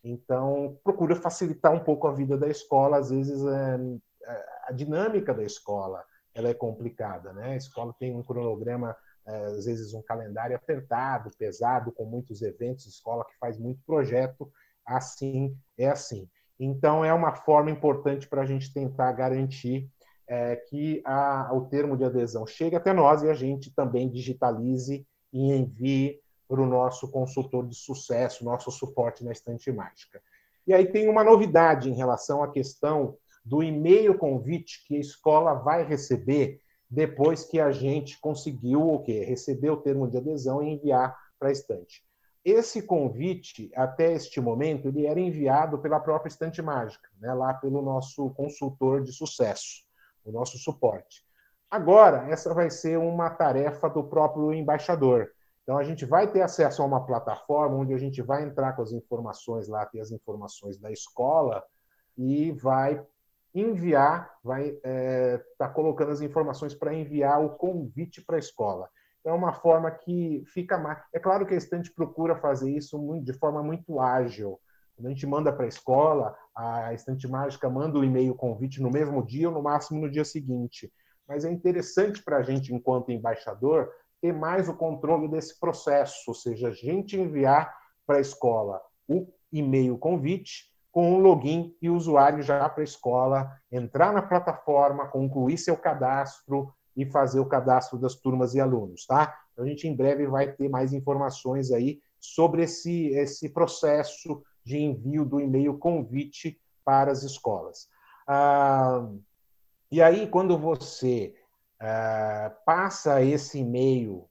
Então, procura facilitar um pouco a vida da escola, às vezes é, é a dinâmica da escola ela é complicada, né? A escola tem um cronograma, é, às vezes um calendário apertado, pesado, com muitos eventos, escola que faz muito projeto, assim é assim. Então, é uma forma importante para a gente tentar garantir é, que a, o termo de adesão chegue até nós e a gente também digitalize e envie para o nosso consultor de sucesso, nosso suporte na estante mágica. E aí tem uma novidade em relação à questão do e-mail convite que a escola vai receber depois que a gente conseguiu o quê? Receber o termo de adesão e enviar para a estante. Esse convite, até este momento, ele era enviado pela própria Estante Mágica, né, lá pelo nosso consultor de sucesso, o nosso suporte. Agora, essa vai ser uma tarefa do próprio embaixador. Então, a gente vai ter acesso a uma plataforma onde a gente vai entrar com as informações lá, ter as informações da escola e vai enviar, vai estar é, tá colocando as informações para enviar o convite para a escola é uma forma que fica mais. É claro que a estante procura fazer isso de forma muito ágil. Quando a gente manda para a escola, a estante mágica manda o e-mail convite no mesmo dia ou no máximo no dia seguinte. Mas é interessante para a gente, enquanto embaixador, ter mais o controle desse processo, ou seja, a gente enviar para a escola o e-mail convite com o login e o usuário já para a escola, entrar na plataforma, concluir seu cadastro, e fazer o cadastro das turmas e alunos, tá? Então, a gente em breve vai ter mais informações aí sobre esse, esse processo de envio do e-mail convite para as escolas. Ah, e aí, quando você ah, passa esse e-mail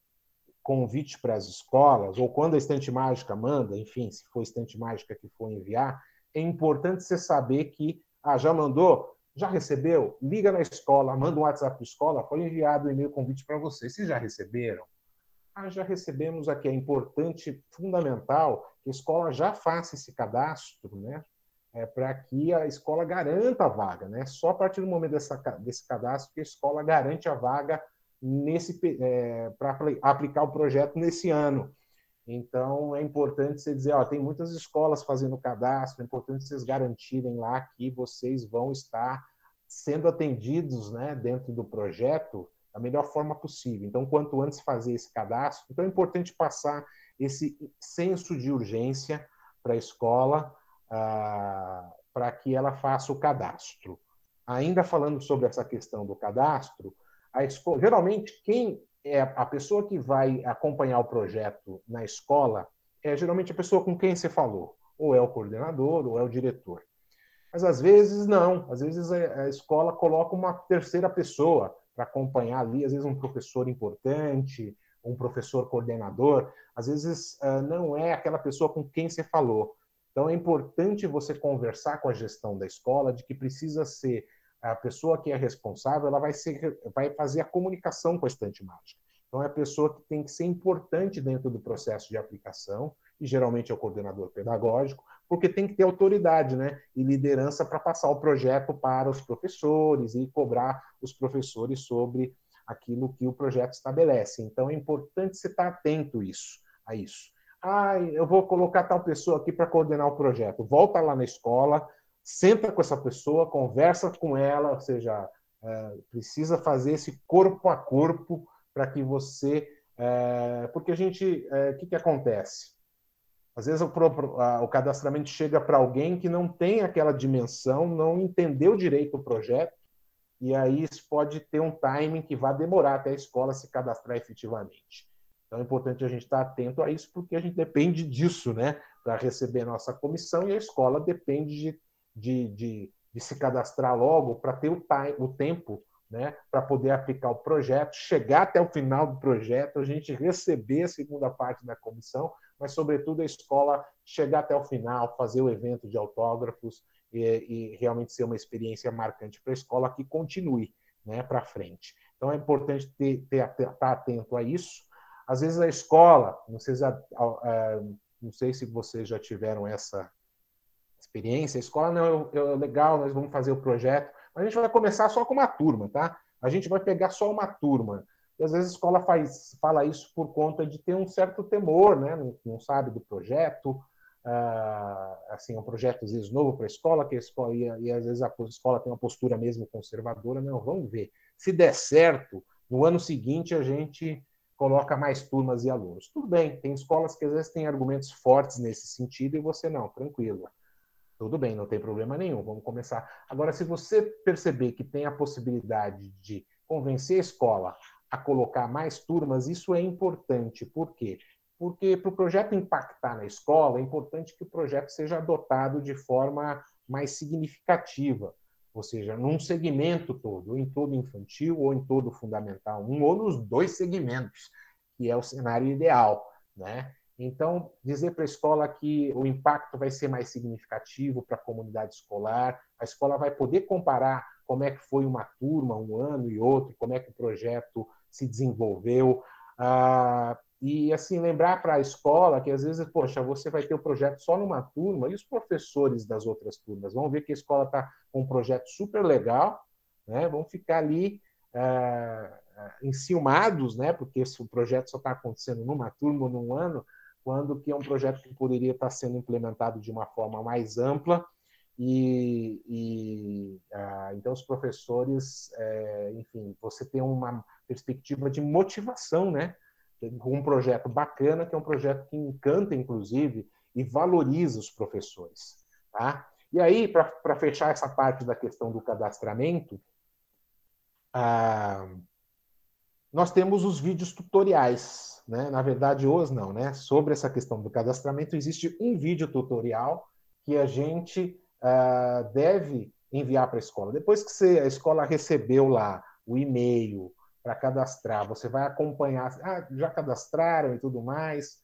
convite para as escolas, ou quando a Estante Mágica manda, enfim, se for Estante Mágica que for enviar, é importante você saber que ah, já mandou, já recebeu? Liga na escola, manda um WhatsApp para a escola, foi enviado o um e-mail convite para você. Vocês já receberam? Ah, já recebemos aqui. É importante, fundamental, que a escola já faça esse cadastro, né? É, para que a escola garanta a vaga, né? Só a partir do momento dessa, desse cadastro que a escola garante a vaga nesse é, para aplicar o projeto nesse ano. Então, é importante você dizer, ó, tem muitas escolas fazendo cadastro, é importante vocês garantirem lá que vocês vão estar sendo atendidos né, dentro do projeto da melhor forma possível. Então, quanto antes fazer esse cadastro, então é importante passar esse senso de urgência para a escola, ah, para que ela faça o cadastro. Ainda falando sobre essa questão do cadastro, a escola, geralmente quem é a pessoa que vai acompanhar o projeto na escola é geralmente a pessoa com quem você falou, ou é o coordenador, ou é o diretor. Mas às vezes não, às vezes a escola coloca uma terceira pessoa para acompanhar ali, às vezes um professor importante, um professor coordenador, às vezes ah, não é aquela pessoa com quem você falou. Então é importante você conversar com a gestão da escola de que precisa ser a pessoa que é responsável, ela vai, ser, vai fazer a comunicação com a estante mágica. Então, é a pessoa que tem que ser importante dentro do processo de aplicação, e geralmente é o coordenador pedagógico, porque tem que ter autoridade né, e liderança para passar o projeto para os professores e cobrar os professores sobre aquilo que o projeto estabelece. Então, é importante você estar atento isso, a isso. Ah, eu vou colocar tal pessoa aqui para coordenar o projeto. Volta lá na escola, senta com essa pessoa, conversa com ela, ou seja, é, precisa fazer esse corpo a corpo para que você. É, porque a gente. O é, que, que acontece? Às vezes o, a, o cadastramento chega para alguém que não tem aquela dimensão, não entendeu direito o projeto, e aí isso pode ter um timing que vai demorar até a escola se cadastrar efetivamente. Então é importante a gente estar atento a isso, porque a gente depende disso, né? Para receber nossa comissão, e a escola depende de de, de, de se cadastrar logo para ter o, time, o tempo né, para poder aplicar o projeto, chegar até o final do projeto, a gente receber a segunda parte da comissão, mas, sobretudo, a escola chegar até o final, fazer o evento de autógrafos e, e realmente ser uma experiência marcante para a escola que continue né, para frente. Então, é importante estar atento a isso. Às vezes a escola, não sei se, não sei se vocês já tiveram essa experiência, a escola não é, é legal, nós vamos fazer o projeto, a gente vai começar só com uma turma, tá? A gente vai pegar só uma turma. E às vezes a escola faz, fala isso por conta de ter um certo temor, né? Não, não sabe do projeto, ah, assim, é um projeto às vezes novo para a escola, que a escola e, e, às vezes a escola tem uma postura mesmo conservadora, não, vamos ver. Se der certo, no ano seguinte a gente coloca mais turmas e alunos. Tudo bem, tem escolas que às vezes têm argumentos fortes nesse sentido e você não, tranquilo. Tudo bem, não tem problema nenhum, vamos começar. Agora, se você perceber que tem a possibilidade de convencer a escola a colocar mais turmas, isso é importante. Por quê? Porque para o projeto impactar na escola, é importante que o projeto seja adotado de forma mais significativa, ou seja, num segmento todo, em todo infantil, ou em todo fundamental um, ou nos dois segmentos, que é o cenário ideal. Né? Então, dizer para a escola que o impacto vai ser mais significativo para a comunidade escolar, a escola vai poder comparar como é que foi uma turma, um ano e outro, como é que o projeto se desenvolveu. Ah, e, assim, lembrar para a escola que, às vezes, poxa, você vai ter o projeto só numa turma e os professores das outras turmas vão ver que a escola está com um projeto super legal, né? vão ficar ali ah, enciumados, né? porque o projeto só está acontecendo numa turma num ano, quando que é um projeto que poderia estar sendo implementado de uma forma mais ampla e, e ah, então os professores, é, enfim, você tem uma perspectiva de motivação, né? um projeto bacana, que é um projeto que encanta, inclusive, e valoriza os professores. Tá? E aí, para fechar essa parte da questão do cadastramento, ah, nós temos os vídeos tutoriais. Né? Na verdade, os não, né? Sobre essa questão do cadastramento, existe um vídeo tutorial que a gente ah, deve enviar para a escola. Depois que você, a escola recebeu lá o e-mail, para cadastrar. Você vai acompanhar, ah, já cadastraram e tudo mais.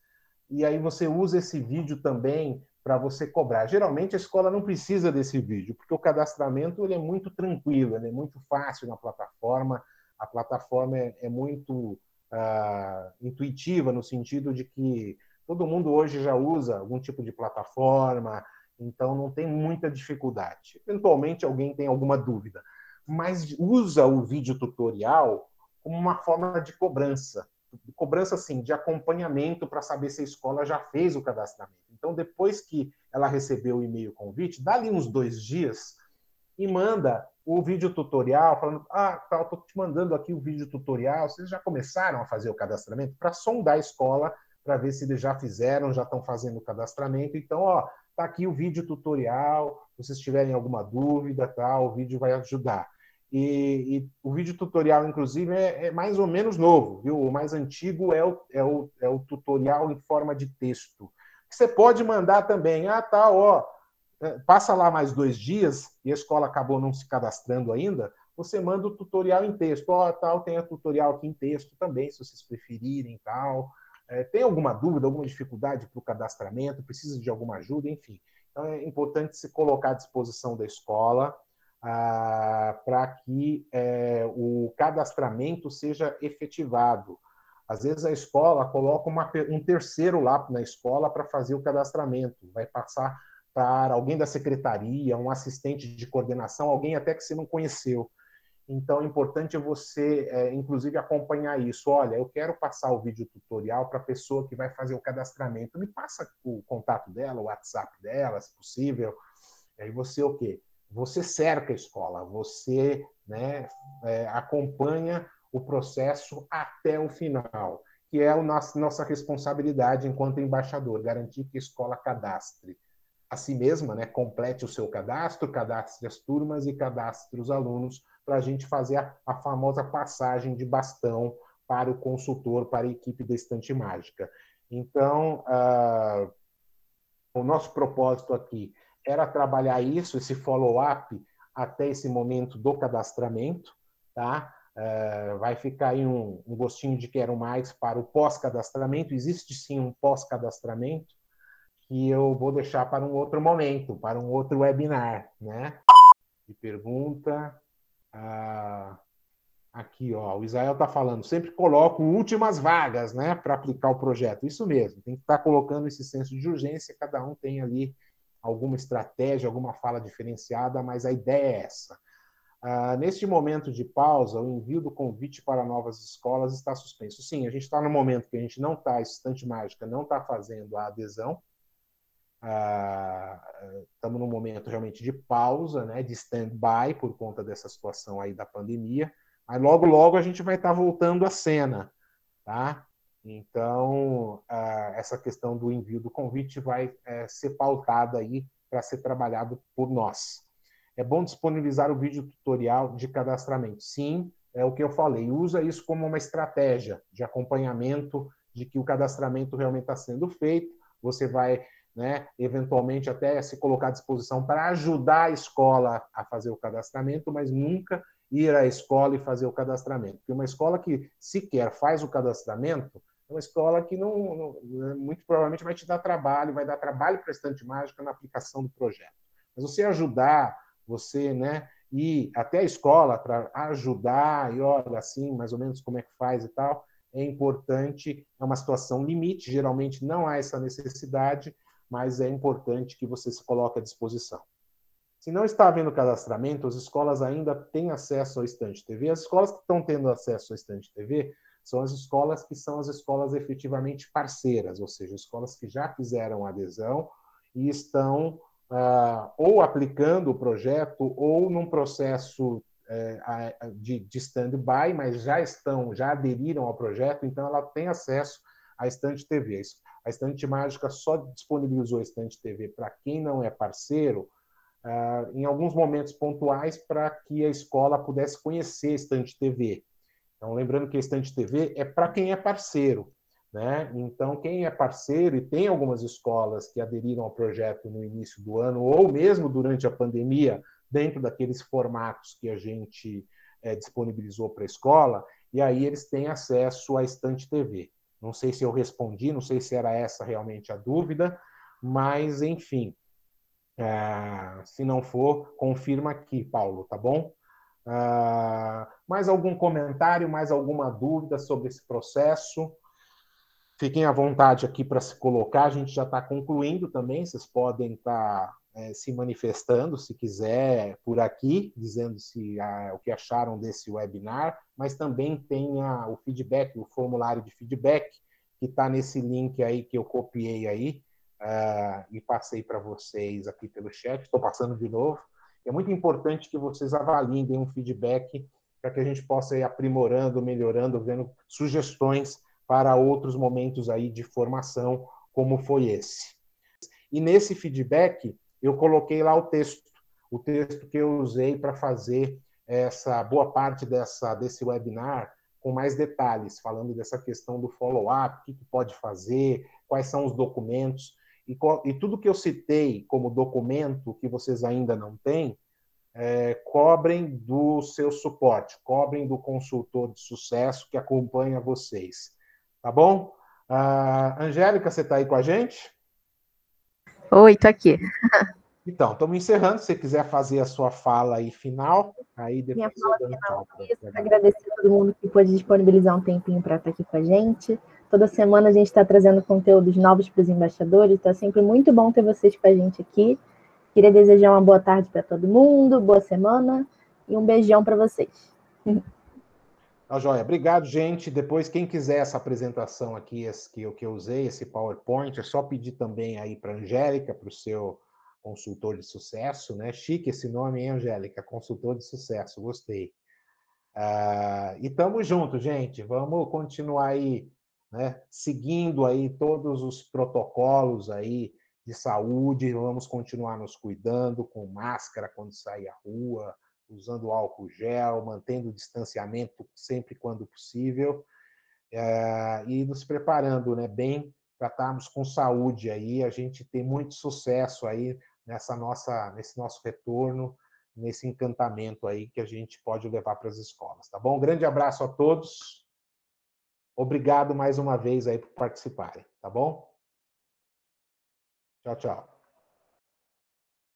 E aí você usa esse vídeo também para você cobrar. Geralmente a escola não precisa desse vídeo, porque o cadastramento ele é muito tranquilo, ele é muito fácil na plataforma. A plataforma é, é muito uh, intuitiva no sentido de que todo mundo hoje já usa algum tipo de plataforma, então não tem muita dificuldade. Eventualmente alguém tem alguma dúvida, mas usa o vídeo tutorial como uma forma de cobrança. De cobrança, assim, de acompanhamento para saber se a escola já fez o cadastramento. Então, depois que ela recebeu o e-mail convite, dá ali uns dois dias e manda o vídeo tutorial, falando: Ah, tá, estou te mandando aqui o vídeo tutorial. Vocês já começaram a fazer o cadastramento? Para sondar a escola, para ver se eles já fizeram, já estão fazendo o cadastramento. Então, ó, tá aqui o vídeo tutorial. Se vocês tiverem alguma dúvida, tá, o vídeo vai ajudar. E, e, o vídeo tutorial, inclusive, é, é, mais ou menos novo, viu? O mais antigo é o, é, o, é o tutorial em forma de texto. Você pode mandar também, ah, tá, ó, passa lá mais dois dias e a escola acabou não se cadastrando ainda, você manda o tutorial em texto. Ó, tal, tem a tutorial aqui em texto também, se vocês preferirem tal. É, tem alguma dúvida, alguma dificuldade para o cadastramento, precisa de alguma ajuda, enfim. Então é importante se colocar à disposição da escola ah, para que é, o cadastramento seja efetivado. Às vezes a escola coloca uma, um terceiro lá na escola para fazer o cadastramento, vai passar alguém da secretaria, um assistente de coordenação, alguém até que você não conheceu. Então, é importante você, é, inclusive, acompanhar isso. Olha, eu quero passar o vídeo tutorial para a pessoa que vai fazer o cadastramento. Me passa o contato dela, o WhatsApp dela, se possível. Aí você, o quê? você cerca a escola, você né, é, acompanha o processo até o final, que é a nossa, nossa responsabilidade enquanto embaixador, garantir que a escola cadastre a si mesma, né, complete o seu cadastro, cadastre as turmas e cadastre os alunos, para a gente fazer a, a, famosa passagem de bastão para o consultor, para a equipe da Estante Mágica. Então, uh, o nosso propósito aqui era trabalhar isso, esse follow-up, até esse momento do cadastramento, tá? Uh, vai ficar aí um, um, gostinho de quero mais para o pós-cadastramento. Existe sim um pós-cadastramento que eu vou deixar para um outro momento, para um outro webinar, né? De pergunta. Uh, Aqui, ó, o Israel está falando, sempre coloco últimas vagas, né, para aplicar o projeto. Isso mesmo, tem que estar tá colocando esse senso de urgência, cada um tem ali alguma estratégia, alguma fala diferenciada, mas a ideia é essa. Ah, neste momento de pausa, o envio do convite para novas escolas está suspenso. Sim, a gente está no momento que a gente não está, Estante Mágica não está fazendo a adesão. Estamos num momento realmente de pausa, né, de stand-by por conta dessa situação aí da pandemia. Mas logo, logo a gente vai estar tá voltando à cena, tá? Então, essa questão do envio do convite vai é, ser pautada aí para ser trabalhado por nós. É bom disponibilizar o vídeo tutorial de cadastramento. Sim, é o que eu falei. Usa isso como uma estratégia de acompanhamento de que o cadastramento realmente está sendo feito. Você vai, né, eventualmente, até se colocar à disposição para ajudar a escola a fazer o cadastramento, mas nunca ir à escola e fazer o cadastramento. Porque uma escola que sequer faz o cadastramento é uma escola que não, não né, muito provavelmente vai te dar trabalho, vai dar trabalho para a estante mágica na aplicação do projeto. Mas você ajudar você, né, ir até a escola para ajudar e olha assim, mais ou menos como é que faz e tal, é importante, é uma situação limite, geralmente não há essa necessidade, mas é importante que você se coloque à disposição. Se não está havendo cadastramento, as escolas ainda têm acesso ao Estante TV. As escolas que estão tendo acesso ao Estante TV são as escolas que são as escolas efetivamente parceiras, ou seja, escolas que já fizeram adesão e estão uh, ou aplicando o projeto ou num processo uh, de, de stand-by, mas já estão, já aderiram ao projeto, então ela tem acesso à Estante TV. A Estante Mágica só disponibilizou a Estante TV para quem não é parceiro, uh, em alguns momentos pontuais, para que a escola pudesse conhecer a Estante TV. Então, lembrando que a Estante TV é para quem é parceiro. Né? Então, quem é parceiro, e tem algumas escolas que aderiram ao projeto no início do ano, ou mesmo durante a pandemia, dentro daqueles formatos que a gente é, disponibilizou para a escola, e aí eles têm acesso à Estante TV. Não sei se eu respondi, não sei se era essa realmente a dúvida, mas enfim, é, se não for, confirma aqui, Paulo, tá bom? Uh, mais algum comentário, mais alguma dúvida sobre esse processo? Fiquem à vontade aqui para se colocar, a gente já está concluindo também, vocês podem estar tá, é, se manifestando, se quiser, por aqui, dizendo se a, o que acharam desse webinar, mas também tem o feedback, o formulário de feedback, que está nesse link aí que eu copiei aí uh, e passei para vocês aqui pelo chat, estou passando de novo. É muito importante que vocês avaliem, deem um feedback para que a gente possa ir aprimorando, melhorando, vendo sugestões para outros momentos aí de formação, como foi esse. E nesse feedback, eu coloquei lá o texto, o texto que eu usei para fazer essa boa parte dessa, desse webinar com mais detalhes, falando dessa questão do follow-up, o que, que, pode fazer, quais são os documentos, e, e, tudo que eu citei como documento que vocês ainda não têm, é, cobrem do seu suporte, cobrem do consultor de sucesso que acompanha vocês. Tá bom? Uh, Angélica, você está aí com a gente? Oi, estou aqui. Então, estamos encerrando. Se você quiser fazer a sua fala aí final, aí depois Minha fala final. Agradecer a todo mundo que pôde disponibilizar um tempinho para estar aqui com a gente. Toda semana a gente está trazendo conteúdos novos para os embaixadores. Está sempre muito bom ter vocês com a gente aqui. Queria desejar uma boa tarde para todo mundo, boa semana e um beijão para vocês. Tá joia. Obrigado, gente. Depois, quem quiser essa apresentação aqui, esse, que, eu, que eu usei, esse PowerPoint, é só pedir também aí para a Angélica, para o seu consultor de sucesso, né? Chique esse nome, hein, Angélica? Consultor de sucesso, gostei. Ah, e estamos juntos, gente. Vamos continuar aí, né? Seguindo aí todos os protocolos aí de saúde, vamos continuar nos cuidando com máscara quando sair à rua, usando álcool gel, mantendo o distanciamento sempre quando possível, é, e nos preparando né, bem para estarmos com saúde aí, a gente ter muito sucesso aí nessa nossa, nesse nosso retorno, nesse encantamento aí que a gente pode levar para as escolas, tá bom? Um grande abraço a todos. Obrigado mais uma vez aí por participarem, tá bom? Tchau, tchau.